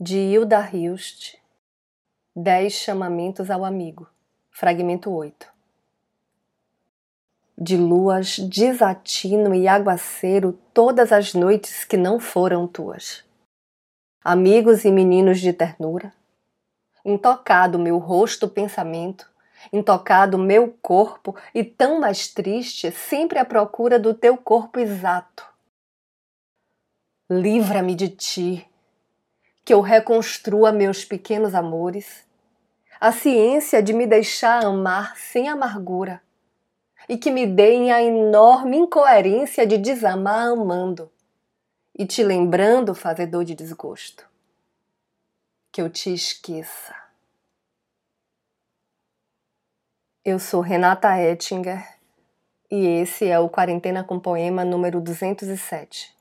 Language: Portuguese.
de Hilda Hilst, Dez chamamentos ao amigo, fragmento 8. De luas, desatino e aguaceiro todas as noites que não foram tuas. Amigos e meninos de ternura, intocado meu rosto pensamento, intocado meu corpo e tão mais triste, sempre à procura do teu corpo exato. Livra-me de ti, que eu reconstrua meus pequenos amores, a ciência de me deixar amar sem amargura e que me deem a enorme incoerência de desamar amando e te lembrando, fazedor de desgosto, que eu te esqueça. Eu sou Renata Ettinger e esse é o Quarentena com Poema número 207.